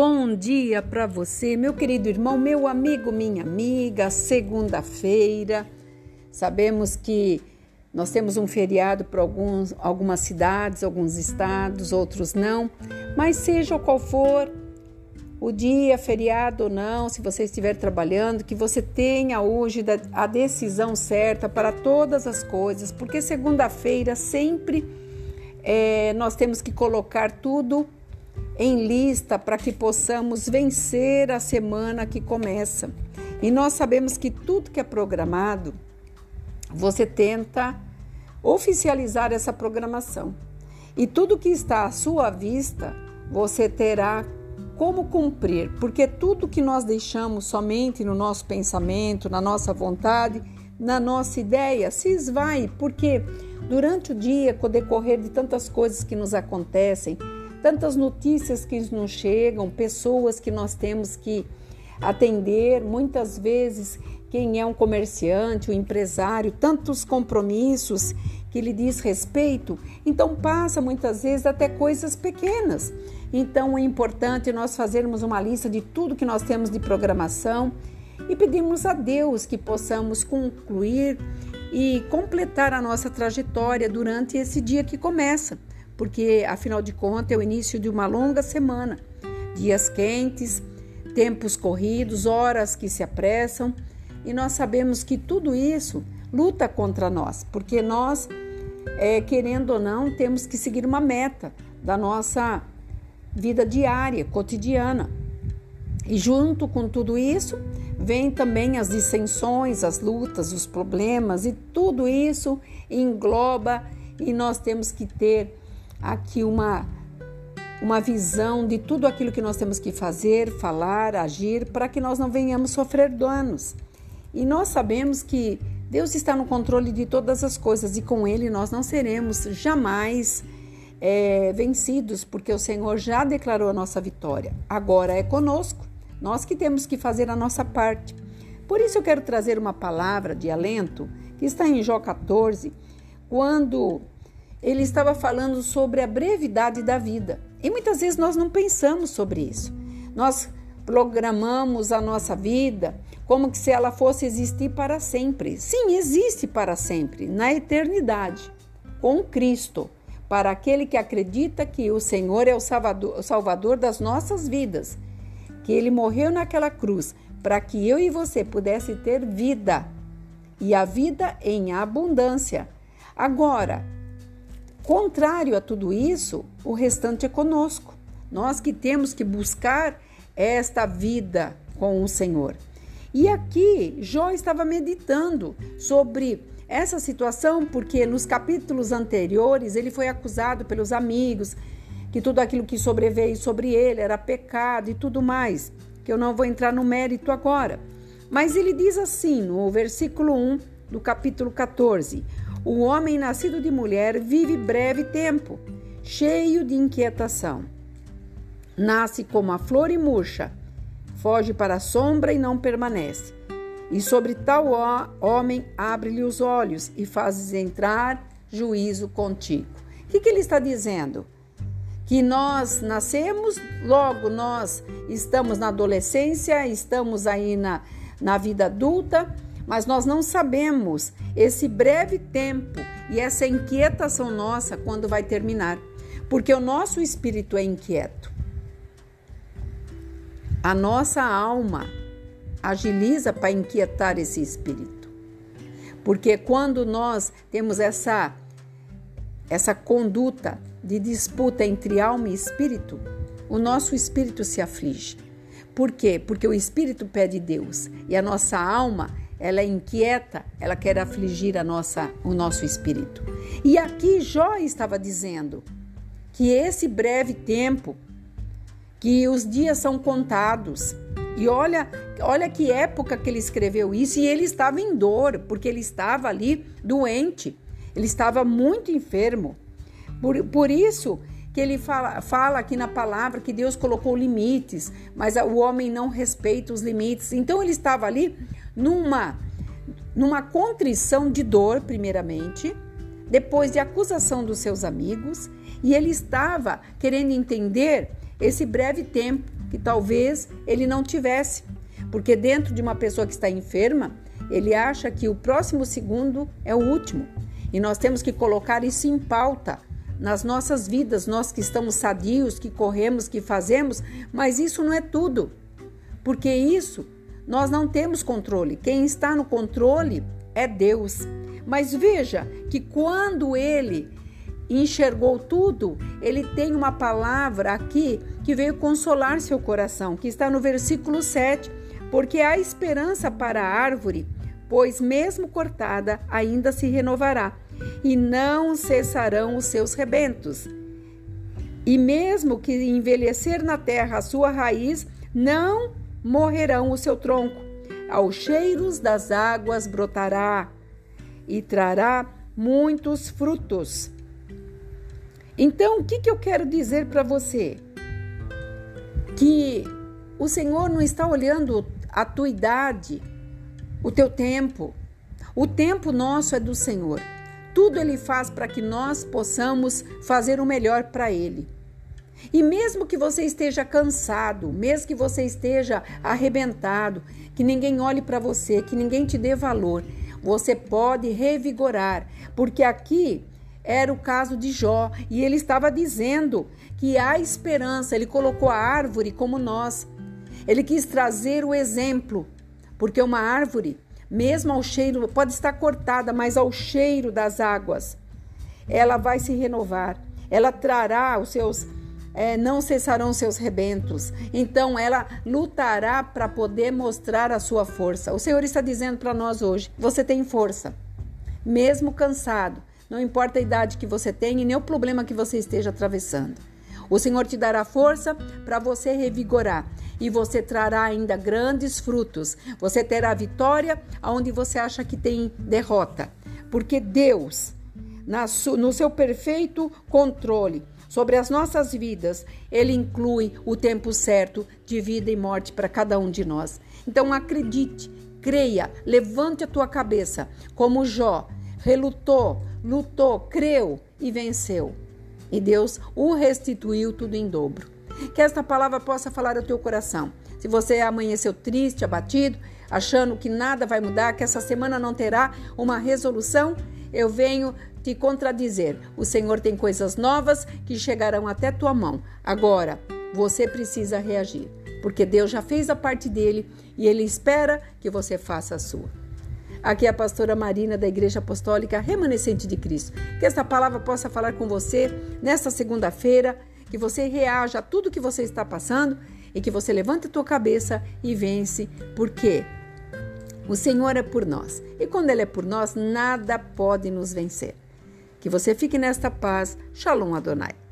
bom dia para você, meu querido irmão, meu amigo, minha amiga. Segunda-feira, sabemos que nós temos um feriado para alguns, algumas cidades, alguns estados, outros não, mas seja qual for o dia, feriado ou não, se você estiver trabalhando, que você tenha hoje a decisão certa para todas as coisas, porque segunda-feira sempre é, nós temos que colocar tudo em lista para que possamos vencer a semana que começa. E nós sabemos que tudo que é programado, você tenta oficializar essa programação. E tudo que está à sua vista, você terá como cumprir, porque tudo que nós deixamos somente no nosso pensamento, na nossa vontade, na nossa ideia, se esvai, porque durante o dia, com o decorrer de tantas coisas que nos acontecem, tantas notícias que nos chegam, pessoas que nós temos que atender, muitas vezes quem é um comerciante, um empresário, tantos compromissos que lhe diz respeito, então passa muitas vezes até coisas pequenas. Então é importante nós fazermos uma lista de tudo que nós temos de programação e pedimos a Deus que possamos concluir e completar a nossa trajetória durante esse dia que começa porque afinal de contas é o início de uma longa semana. Dias quentes, tempos corridos, horas que se apressam, e nós sabemos que tudo isso luta contra nós, porque nós, é, querendo ou não, temos que seguir uma meta da nossa vida diária, cotidiana. E junto com tudo isso, vem também as dissensões, as lutas, os problemas, e tudo isso engloba e nós temos que ter aqui uma uma visão de tudo aquilo que nós temos que fazer, falar, agir, para que nós não venhamos sofrer danos. E nós sabemos que Deus está no controle de todas as coisas e com Ele nós não seremos jamais é, vencidos, porque o Senhor já declarou a nossa vitória. Agora é conosco, nós que temos que fazer a nossa parte. Por isso eu quero trazer uma palavra de alento que está em Jó 14, quando ele estava falando sobre a brevidade da vida. E muitas vezes nós não pensamos sobre isso. Nós programamos a nossa vida como se ela fosse existir para sempre. Sim, existe para sempre, na eternidade, com Cristo, para aquele que acredita que o Senhor é o Salvador, o Salvador das nossas vidas, que ele morreu naquela cruz para que eu e você pudesse ter vida e a vida em abundância. Agora, Contrário a tudo isso, o restante é conosco. Nós que temos que buscar esta vida com o Senhor. E aqui Jó estava meditando sobre essa situação, porque nos capítulos anteriores ele foi acusado pelos amigos que tudo aquilo que sobreveio sobre ele era pecado e tudo mais, que eu não vou entrar no mérito agora. Mas ele diz assim no versículo 1 do capítulo 14: o homem nascido de mulher vive breve tempo, cheio de inquietação. Nasce como a flor e murcha, foge para a sombra e não permanece. E sobre tal homem abre-lhe os olhos e fazes entrar juízo contigo. O que, que ele está dizendo? Que nós nascemos, logo nós estamos na adolescência, estamos aí na, na vida adulta mas nós não sabemos esse breve tempo e essa inquietação nossa quando vai terminar, porque o nosso espírito é inquieto. A nossa alma agiliza para inquietar esse espírito. Porque quando nós temos essa essa conduta de disputa entre alma e espírito, o nosso espírito se aflige. Por quê? Porque o espírito pede Deus e a nossa alma ela é inquieta, ela quer afligir a nossa, o nosso espírito. E aqui Jó estava dizendo que esse breve tempo, que os dias são contados. E olha, olha que época que ele escreveu isso, e ele estava em dor, porque ele estava ali doente, ele estava muito enfermo. Por, por isso que ele fala, fala aqui na palavra que Deus colocou limites, mas o homem não respeita os limites. Então ele estava ali numa, numa contrição de dor, primeiramente, depois de acusação dos seus amigos, e ele estava querendo entender esse breve tempo que talvez ele não tivesse. Porque dentro de uma pessoa que está enferma, ele acha que o próximo segundo é o último. E nós temos que colocar isso em pauta nas nossas vidas, nós que estamos sadios, que corremos, que fazemos, mas isso não é tudo. Porque isso nós não temos controle. Quem está no controle é Deus. Mas veja que quando ele enxergou tudo, ele tem uma palavra aqui que veio consolar seu coração, que está no versículo 7, porque há esperança para a árvore, pois mesmo cortada ainda se renovará, e não cessarão os seus rebentos. E mesmo que envelhecer na terra a sua raiz, não morrerão o seu tronco. Aos cheiros das águas brotará e trará muitos frutos. Então, o que, que eu quero dizer para você? Que o Senhor não está olhando a tua idade, o teu tempo. O tempo nosso é do Senhor. Tudo Ele faz para que nós possamos fazer o melhor para Ele. E mesmo que você esteja cansado, mesmo que você esteja arrebentado, que ninguém olhe para você, que ninguém te dê valor, você pode revigorar, porque aqui era o caso de Jó e ele estava dizendo que há esperança. Ele colocou a árvore como nós. Ele quis trazer o exemplo, porque uma árvore, mesmo ao cheiro, pode estar cortada, mas ao cheiro das águas, ela vai se renovar. Ela trará os seus é, não cessarão seus rebentos. Então ela lutará para poder mostrar a sua força. O Senhor está dizendo para nós hoje: você tem força, mesmo cansado, não importa a idade que você tem e nem o problema que você esteja atravessando. O Senhor te dará força para você revigorar e você trará ainda grandes frutos. Você terá vitória onde você acha que tem derrota, porque Deus, no seu perfeito controle sobre as nossas vidas, Ele inclui o tempo certo de vida e morte para cada um de nós. Então acredite, creia, levante a tua cabeça, como Jó relutou, lutou, creu e venceu. E Deus o restituiu tudo em dobro. Que esta palavra possa falar ao teu coração. Se você amanheceu triste, abatido, achando que nada vai mudar, que essa semana não terá uma resolução, eu venho te contradizer. O Senhor tem coisas novas que chegarão até tua mão. Agora, você precisa reagir, porque Deus já fez a parte dele e ele espera que você faça a sua. Aqui é a pastora Marina da Igreja Apostólica Remanescente de Cristo. Que esta palavra possa falar com você nesta segunda-feira, que você reaja a tudo que você está passando e que você levante a tua cabeça e vence, porque o Senhor é por nós. E quando Ele é por nós, nada pode nos vencer. Que você fique nesta paz. Shalom Adonai.